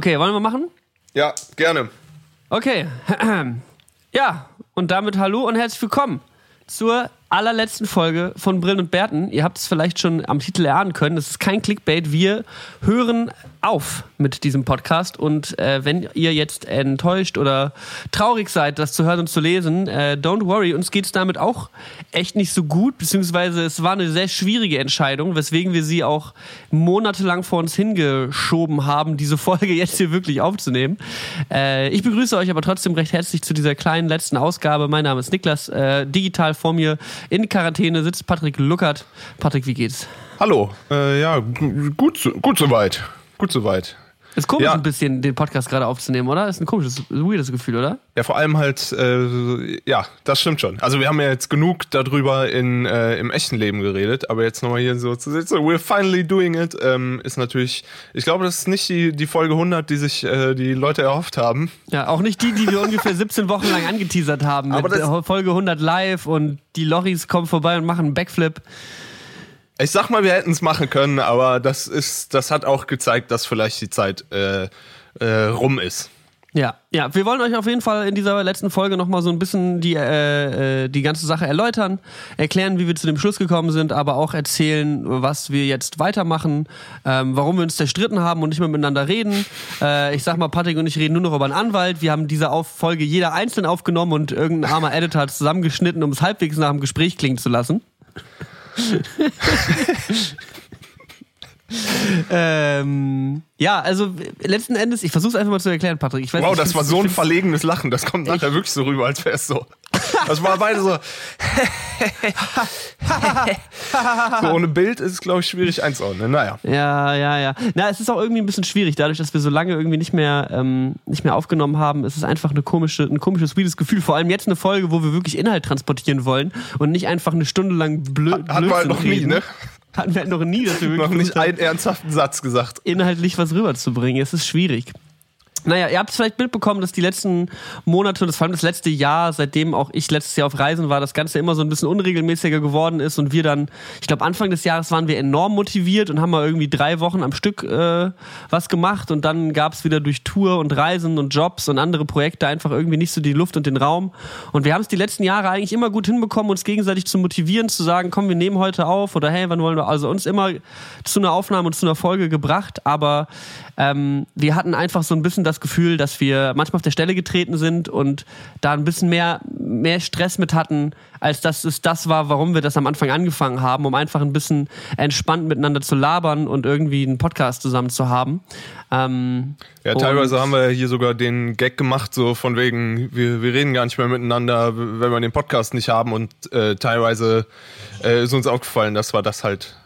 Okay, wollen wir machen? Ja, gerne. Okay. Ja, und damit hallo und herzlich willkommen zur allerletzten Folge von Brillen und Bärten. Ihr habt es vielleicht schon am Titel erahnen können. Das ist kein Clickbait. Wir hören auf mit diesem Podcast. Und äh, wenn ihr jetzt enttäuscht oder traurig seid, das zu hören und zu lesen, äh, don't worry, uns geht es damit auch echt nicht so gut. Beziehungsweise es war eine sehr schwierige Entscheidung, weswegen wir sie auch monatelang vor uns hingeschoben haben, diese Folge jetzt hier wirklich aufzunehmen. Äh, ich begrüße euch aber trotzdem recht herzlich zu dieser kleinen letzten Ausgabe. Mein Name ist Niklas. Äh, digital vor mir in Quarantäne sitzt Patrick Luckert. Patrick, wie geht's? Hallo. Äh, ja, gut, gut soweit. Gut soweit. Ist komisch, Ja. ein bisschen den Podcast gerade aufzunehmen, oder? Ist ein komisches, weirdes Gefühl, oder? Ja, vor allem halt, äh, ja, das stimmt schon. Also wir haben ja jetzt genug darüber in, äh, im echten Leben geredet, aber jetzt nochmal hier so zu sitzen, we're finally doing it, ähm, ist natürlich, ich glaube, das ist nicht die, die Folge 100, die sich äh, die Leute erhofft haben. Ja, auch nicht die, die wir ungefähr 17 Wochen lang angeteasert haben. Aber Folge 100 live und die Loris kommen vorbei und machen einen Backflip. Ich sag mal, wir hätten es machen können, aber das ist, das hat auch gezeigt, dass vielleicht die Zeit äh, äh, rum ist. Ja, ja, wir wollen euch auf jeden Fall in dieser letzten Folge nochmal so ein bisschen die, äh, äh, die ganze Sache erläutern, erklären, wie wir zu dem Schluss gekommen sind, aber auch erzählen, was wir jetzt weitermachen, ähm, warum wir uns zerstritten haben und nicht mehr miteinander reden. Äh, ich sag mal, Patrick und ich reden nur noch über einen Anwalt. Wir haben diese auf Folge jeder einzeln aufgenommen und irgendein armer Editor hat es zusammengeschnitten, um es halbwegs nach dem Gespräch klingen zu lassen. ähm, ja, also letzten Endes, ich versuche es einfach mal zu erklären, Patrick. Ich weiß, Wow, das war so ein verlegenes Lachen. Das kommt nachher wirklich so rüber, als wäre es so. Das war beide so. so ohne Bild ist es, glaube ich, schwierig einzuordnen. Naja. Ja, ja, ja. Na, es ist auch irgendwie ein bisschen schwierig, dadurch, dass wir so lange irgendwie nicht mehr, ähm, nicht mehr aufgenommen haben. Es ist einfach eine komische, ein komisches, weirdes Gefühl. Vor allem jetzt eine Folge, wo wir wirklich Inhalt transportieren wollen und nicht einfach eine Stunde lang blö Hatten wir halt Blödsinn noch nie, reden. ne? Hatten wir halt noch nie, dass wir Noch wirklich nicht versucht haben, einen ernsthaften Satz gesagt. inhaltlich was rüberzubringen. Es ist schwierig. Naja, ihr habt es vielleicht mitbekommen, dass die letzten Monate und das vor allem das letzte Jahr, seitdem auch ich letztes Jahr auf Reisen war, das Ganze immer so ein bisschen unregelmäßiger geworden ist und wir dann, ich glaube Anfang des Jahres waren wir enorm motiviert und haben mal irgendwie drei Wochen am Stück äh, was gemacht und dann gab es wieder durch Tour und Reisen und Jobs und andere Projekte einfach irgendwie nicht so die Luft und den Raum. Und wir haben es die letzten Jahre eigentlich immer gut hinbekommen, uns gegenseitig zu motivieren, zu sagen, komm, wir nehmen heute auf oder hey, wann wollen wir, also uns immer zu einer Aufnahme und zu einer Folge gebracht, aber ähm, wir hatten einfach so ein bisschen das Gefühl, dass wir manchmal auf der Stelle getreten sind und da ein bisschen mehr, mehr Stress mit hatten, als dass es das war, warum wir das am Anfang angefangen haben, um einfach ein bisschen entspannt miteinander zu labern und irgendwie einen Podcast zusammen zu haben. Ähm, Ja, teilweise haben wir hier sogar den Gag gemacht, so von wegen, wir, wir reden gar nicht mehr miteinander, wenn wir den Podcast nicht haben. Und äh, teilweise äh, ist uns aufgefallen, dass wir das halt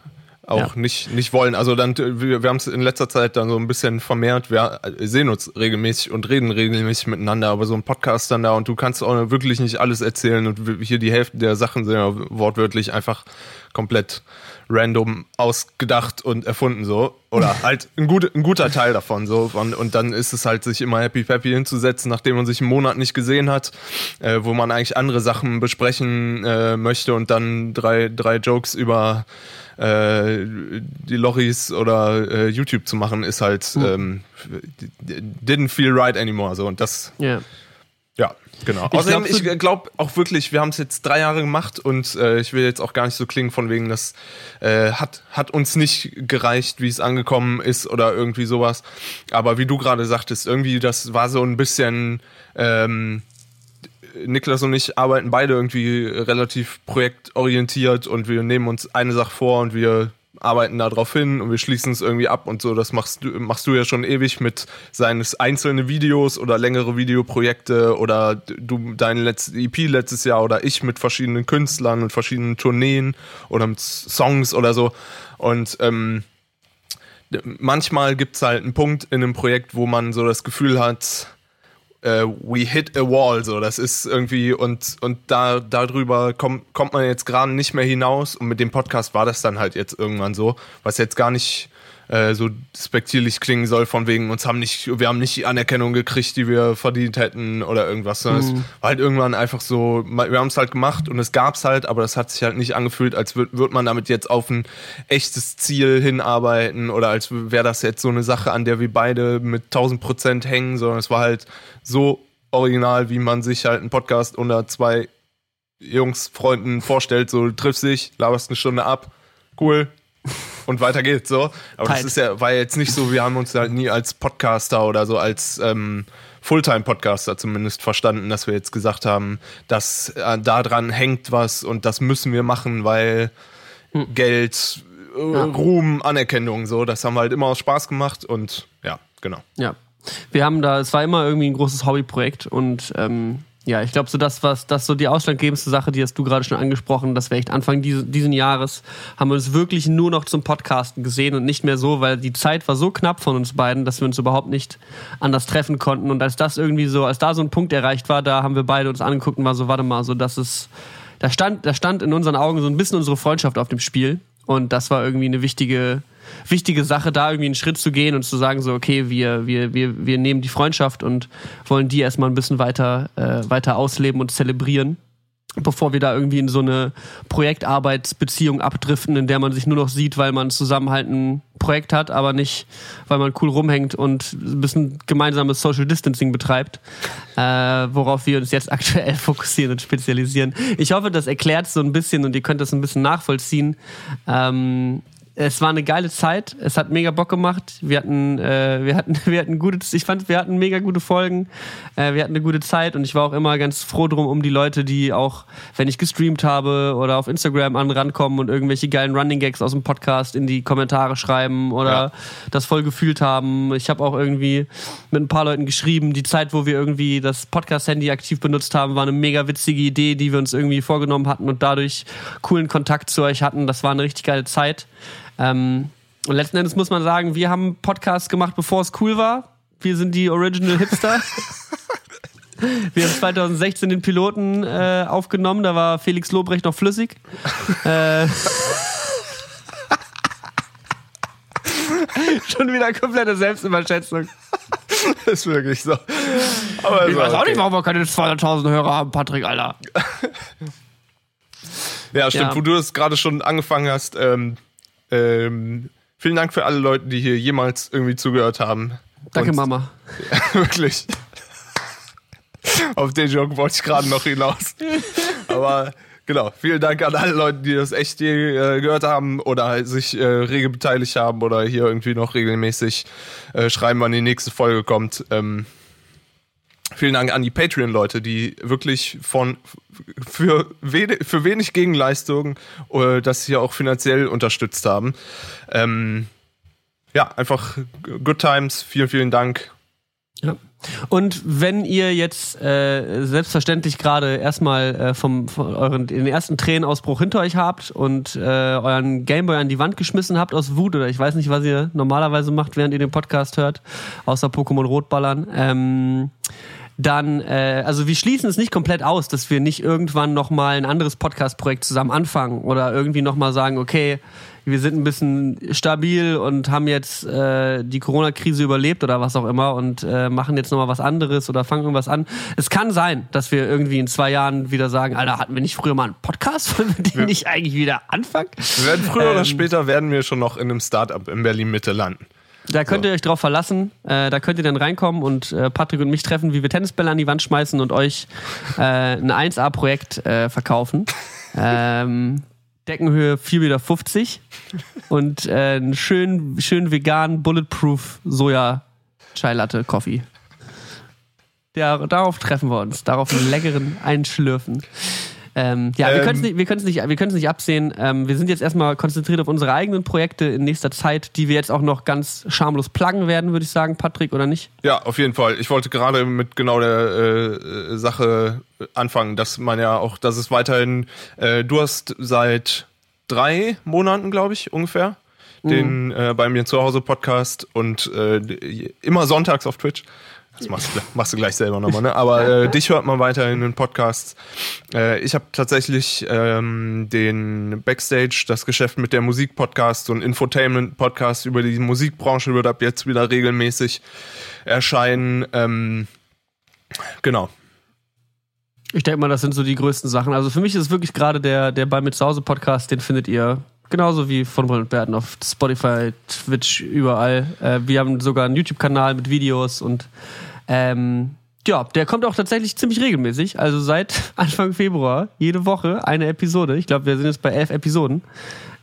auch Ja. nicht, nicht wollen. Also dann, äh, wir, wir haben es in letzter Zeit dann so ein bisschen vermehrt. Wir äh, sehen uns regelmäßig und reden regelmäßig miteinander, aber so ein Podcast dann da und du kannst auch wirklich nicht alles erzählen und hier die Hälfte der Sachen sind ja wortwörtlich einfach komplett random ausgedacht und erfunden so. Oder halt ein, gut, ein guter Teil davon so. Und, und dann ist es halt, sich immer happy peppy hinzusetzen, nachdem man sich einen Monat nicht gesehen hat, äh, wo man eigentlich andere Sachen besprechen äh, möchte und dann drei, drei Jokes über äh, die Loris oder äh, YouTube zu machen, ist halt ähm, didn't feel right anymore. So und das ja. ja, genau. Ich Außerdem, glaub, ich glaube auch wirklich, wir haben es jetzt drei Jahre gemacht und äh, ich will jetzt auch gar nicht so klingen von wegen, das äh, hat, hat uns nicht gereicht, wie es angekommen ist oder irgendwie sowas. Aber wie du gerade sagtest, irgendwie, das war so ein bisschen, ähm, Niklas und ich arbeiten beide irgendwie relativ projektorientiert und wir nehmen uns eine Sache vor und wir arbeiten da drauf hin und wir schließen es irgendwie ab und so. Das machst du, machst du ja schon ewig mit seines einzelne Videos oder längere Videoprojekte oder du dein letztes EP letztes Jahr oder ich mit verschiedenen Künstlern und verschiedenen Tourneen oder mit Songs oder so. Und ähm, manchmal gibt es halt einen Punkt in einem Projekt, wo man so das Gefühl hat, äh, we hit a wall, so. Das ist irgendwie und und da darüber kommt kommt man jetzt gerade nicht mehr hinaus. Und mit dem Podcast war das dann halt jetzt irgendwann so, was jetzt gar nicht äh, so spektierlich klingen soll, von wegen uns haben nicht, wir haben nicht die Anerkennung gekriegt, die wir verdient hätten oder irgendwas. Mhm. Es war halt irgendwann einfach so, wir haben es halt gemacht und es gab's halt, aber das hat sich halt nicht angefühlt, als würde würd man damit jetzt auf ein echtes Ziel hinarbeiten oder als wäre das jetzt so eine Sache, an der wir beide mit 1000 Prozent hängen, sondern es war halt so original, wie man sich halt einen Podcast unter zwei Jungs, Freunden vorstellt, so triffst dich, laberst eine Stunde ab, cool, und weiter geht's so. Aber Tight. das ist ja, war jetzt nicht so, wir haben uns halt nie als Podcaster oder so als ähm, Fulltime-Podcaster zumindest verstanden, dass wir jetzt gesagt haben, dass äh, daran hängt was und das müssen wir machen, weil hm. Geld, äh, ja. Ruhm, Anerkennung, so, das haben wir halt immer aus Spaß gemacht und ja, genau. Ja. Wir haben da, es war immer irgendwie ein großes Hobbyprojekt und ähm, ja, ich glaube, so das, was das so die ausschlaggebendste Sache, die hast du gerade schon angesprochen, dass wir echt Anfang dieses, diesen Jahres haben wir uns wirklich nur noch zum Podcasten gesehen und nicht mehr so, weil die Zeit war so knapp von uns beiden, dass wir uns überhaupt nicht anders treffen konnten. Und als das irgendwie so, als da so ein Punkt erreicht war, da haben wir beide uns angeguckt und war so, warte mal, so das ist, da stand, da stand in unseren Augen so ein bisschen unsere Freundschaft auf dem Spiel. Und das war irgendwie eine wichtige, wichtige Sache, da irgendwie einen Schritt zu gehen und zu sagen, so, okay, wir, wir, wir, wir nehmen die Freundschaft und wollen die erstmal ein bisschen weiter, äh, weiter ausleben und zelebrieren bevor wir da irgendwie in so eine Projektarbeitsbeziehung abdriften, in der man sich nur noch sieht, weil man zusammen halt ein Projekt hat, aber nicht, weil man cool rumhängt und ein bisschen gemeinsames Social Distancing betreibt, äh, worauf wir uns jetzt aktuell fokussieren und spezialisieren. Ich hoffe, das erklärt so ein bisschen und ihr könnt das ein bisschen nachvollziehen. Ähm, es war eine geile Zeit. Es hat mega Bock gemacht. Wir hatten, äh, wir hatten, wir hatten gute, ich fand, wir hatten mega gute Folgen. Äh, wir hatten eine gute Zeit und ich war auch immer ganz froh drum um die Leute, die auch, wenn ich gestreamt habe oder auf Instagram an rankommen und irgendwelche geilen Running Gags aus dem Podcast in die Kommentare schreiben oder ja. das voll gefühlt haben. Ich habe auch irgendwie mit ein paar Leuten geschrieben. Die Zeit, wo wir irgendwie das Podcast-Handy aktiv benutzt haben, war eine mega witzige Idee, die wir uns irgendwie vorgenommen hatten und dadurch coolen Kontakt zu euch hatten. Das war eine richtig geile Zeit. Ähm, und letzten Endes muss man sagen, wir haben Podcasts gemacht, bevor es cool war. Wir sind die Original Hipster. Wir haben 2016 den Piloten äh, aufgenommen, da war Felix Lobrecht noch flüssig. äh, schon wieder komplette Selbstüberschätzung. ist wirklich so. Aber ich weiß auch okay. nicht, warum wir keine 200.000 Hörer haben, Patrick, Alter. ja, stimmt, ja. wo du das gerade schon angefangen hast. Ähm, ähm, vielen Dank für alle Leute, die hier jemals irgendwie zugehört haben. Danke, Und, Mama. Ja, wirklich. Auf den Joke wollte ich gerade noch hinaus. Aber genau, vielen Dank an alle Leute, die das echt je, äh, gehört haben oder sich äh, rege beteiligt haben oder hier irgendwie noch regelmäßig äh, schreiben, wann die nächste Folge kommt. Ähm, Vielen Dank an die Patreon-Leute, die wirklich von für, für wenig Gegenleistung äh, das hier auch finanziell unterstützt haben. Ähm, ja, einfach Good Times. Vielen, vielen Dank. Ja. Und wenn ihr jetzt äh, selbstverständlich gerade erstmal äh, vom, von euren den ersten Tränenausbruch hinter euch habt und äh, euren Gameboy an die Wand geschmissen habt aus Wut oder ich weiß nicht, was ihr normalerweise macht, während ihr den Podcast hört, außer Pokémon Rotballern. Ähm, dann, äh, also wir schließen es nicht komplett aus, dass wir nicht irgendwann nochmal ein anderes Podcast-Projekt zusammen anfangen oder irgendwie nochmal sagen, okay, wir sind ein bisschen stabil und haben jetzt äh, die Corona-Krise überlebt oder was auch immer und äh, machen jetzt nochmal was anderes oder fangen irgendwas an. Es kann sein, dass wir irgendwie in zwei Jahren wieder sagen, Alter, hatten wir nicht früher mal einen Podcast, wollen wir den ja. nicht eigentlich wieder anfangen? Wir werden früher ähm, oder später werden wir schon noch in einem Startup in Berlin-Mitte landen. Da könnt so. ihr euch drauf verlassen. Äh, da könnt ihr dann reinkommen und äh, Patrick und mich treffen, wie wir Tennisbälle an die Wand schmeißen und euch äh, ein 1A-Projekt äh, verkaufen. Ähm, Deckenhöhe 4,50 Meter und äh, einen schönen, schön veganen Bulletproof Soja Chai Latte Coffee. Der, darauf treffen wir uns, darauf einen leckeren Einschlürfen. Ähm, ja, ähm, wir können es nicht, wir nicht, wir nicht absehen. Ähm, wir sind jetzt erstmal konzentriert auf unsere eigenen Projekte in nächster Zeit, die wir jetzt auch noch ganz schamlos pluggen werden, würde ich sagen, Patrick, oder nicht? Ja, auf jeden Fall. Ich wollte gerade mit genau der äh, Sache anfangen, dass man ja auch, dass es weiterhin, äh, du hast seit drei Monaten, glaube ich, ungefähr, den mhm. äh, bei mir zu Hause Podcast und äh, immer sonntags auf Twitch Das machst du, machst du gleich selber nochmal, ne? Aber äh, dich hört man weiterhin in Podcasts. Äh, ich habe tatsächlich ähm, den Backstage, das Geschäft mit der Musik-Podcast und Infotainment-Podcast über die Musikbranche wird ab jetzt wieder regelmäßig erscheinen. Ähm, genau. Ich denke mal, das sind so die größten Sachen. Also für mich ist es wirklich gerade der, der bei mit zu Hause Podcast, den findet ihr genauso wie von und Berten auf Spotify, Twitch, überall. Äh, wir haben sogar einen YouTube-Kanal mit Videos und ähm, ja, der kommt auch tatsächlich ziemlich regelmäßig. Also seit Anfang Februar jede Woche eine Episode. Ich glaube, wir sind jetzt bei elf Episoden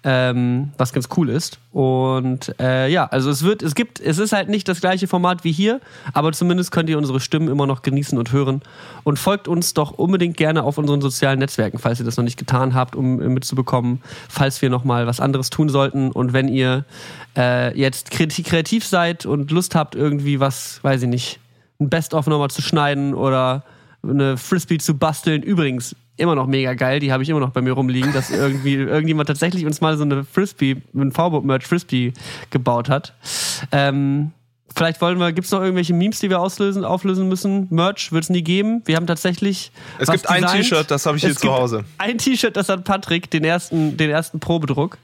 ähm, was ganz cool ist. Und äh, ja, also es wird, es gibt, es ist halt nicht das gleiche Format wie hier, aber zumindest könnt ihr unsere Stimmen immer noch genießen und hören. Und folgt uns doch unbedingt gerne auf unseren sozialen Netzwerken, falls ihr das noch nicht getan habt, um mitzubekommen, falls wir noch mal was anderes tun sollten. Und wenn ihr äh, jetzt kreativ seid und Lust habt, irgendwie was, weiß ich nicht, ein Best-of nochmal zu schneiden oder eine Frisbee zu basteln. Übrigens, immer noch mega geil, die habe ich immer noch bei mir rumliegen, dass irgendwie irgendjemand tatsächlich uns mal so eine Frisbee, ein V-Boot-Merch Frisbee gebaut hat. Ähm, vielleicht wollen wir, gibt es noch irgendwelche Memes, die wir auslösen, auflösen müssen? Merch wird es nie geben. Wir haben tatsächlich. Es gibt designt. ein T-Shirt, das habe ich hier zu Hause. Ein T-Shirt, das hat Patrick, den ersten, den ersten Probedruck.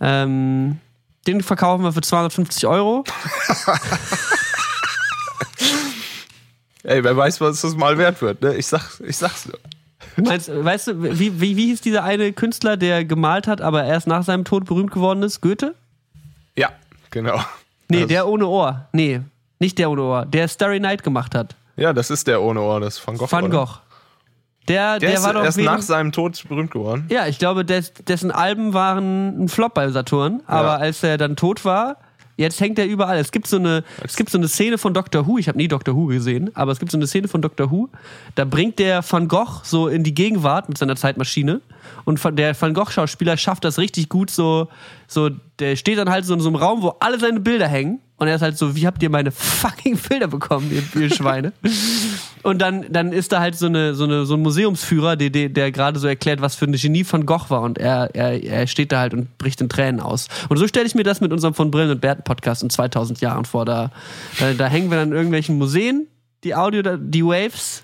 Ähm, den verkaufen wir für 250 Euro. Ey, wer weiß, was das mal wert wird, ne? Ich, sag, ich sag's nur. Meinst, weißt du, wie, wie, wie hieß dieser eine Künstler, der gemalt hat, aber erst nach seinem Tod berühmt geworden ist? Goethe? Ja, genau. Nee, das der ohne Ohr. Nee, nicht der ohne Ohr. Der Starry Night gemacht hat. Ja, das ist der ohne Ohr, das ist Van Gogh. Van Gogh. Der, der, der ist war doch erst nach seinem Tod berühmt geworden. Ja, ich glaube, des, dessen Alben waren ein Flop bei Saturn, aber ja. als er dann tot war, Jetzt hängt er überall. Es gibt so eine, es gibt so eine Szene von Doctor Who. Ich habe nie Doctor Who gesehen, aber es gibt so eine Szene von Doctor Who. Da bringt der Van Gogh so in die Gegenwart mit seiner Zeitmaschine. Und der Van Gogh-Schauspieler schafft das richtig gut. So, so, der steht dann halt so in so einem Raum, wo alle seine Bilder hängen. Und er ist halt so, wie habt ihr meine fucking Bilder bekommen, ihr, ihr Schweine? und dann, dann ist da halt so, eine, so, eine, so ein Museumsführer, der, der, der gerade so erklärt, was für ein Genie von Gogh war. Und er, er, er steht da halt und bricht in Tränen aus. Und so stelle ich mir das mit unserem von Brillen und Berten Podcast in 2000 Jahren vor. Da, da, da hängen wir dann in irgendwelchen Museen, die Audio, die Waves.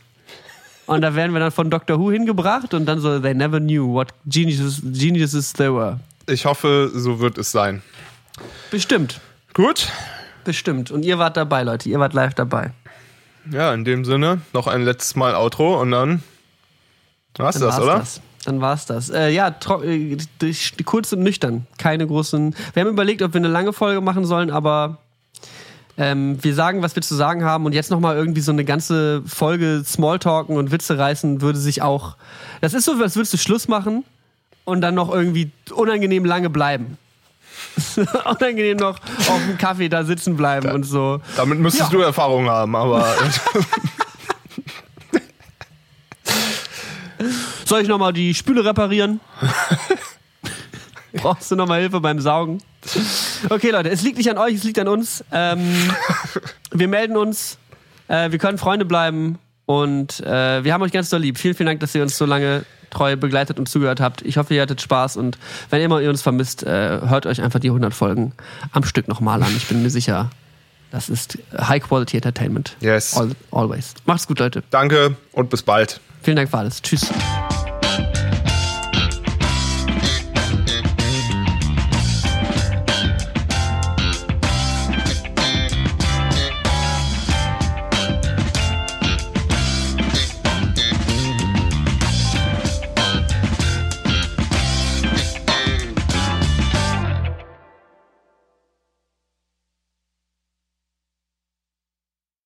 Und da werden wir dann von Doctor Who hingebracht und dann so, they never knew what geniuses, geniuses they were. Ich hoffe, so wird es sein. Bestimmt. Gut, Bestimmt. Und ihr wart dabei, Leute. Ihr wart live dabei. Ja, in dem Sinne, noch ein letztes Mal Outro und dann war's dann das, war's oder? Das. Dann war's das. Äh, ja, äh, kurz und nüchtern. Keine großen. Wir haben überlegt, ob wir eine lange Folge machen sollen, aber ähm, wir sagen, was wir zu sagen haben und jetzt nochmal irgendwie so eine ganze Folge Smalltalken und Witze reißen, würde sich auch. Das ist so, als würdest du Schluss machen und dann noch irgendwie unangenehm lange bleiben. unangenehm noch auf dem Kaffee da sitzen bleiben da, und so. Damit müsstest ja. du Erfahrung haben, aber. Soll ich nochmal die Spüle reparieren? Brauchst du nochmal Hilfe beim Saugen? Okay, Leute, es liegt nicht an euch, es liegt an uns. Ähm, wir melden uns. Äh, wir können Freunde bleiben. Und äh, wir haben euch ganz doll lieb. Vielen, vielen Dank, dass ihr uns so lange treu begleitet und zugehört habt. Ich hoffe, ihr hattet Spaß und wenn immer ihr uns vermisst, äh, hört euch einfach die 100 Folgen am Stück nochmal an. Ich bin mir sicher, das ist High Quality Entertainment. Yes. All, always. Macht's gut, Leute. Danke und bis bald. Vielen Dank für alles. Tschüss.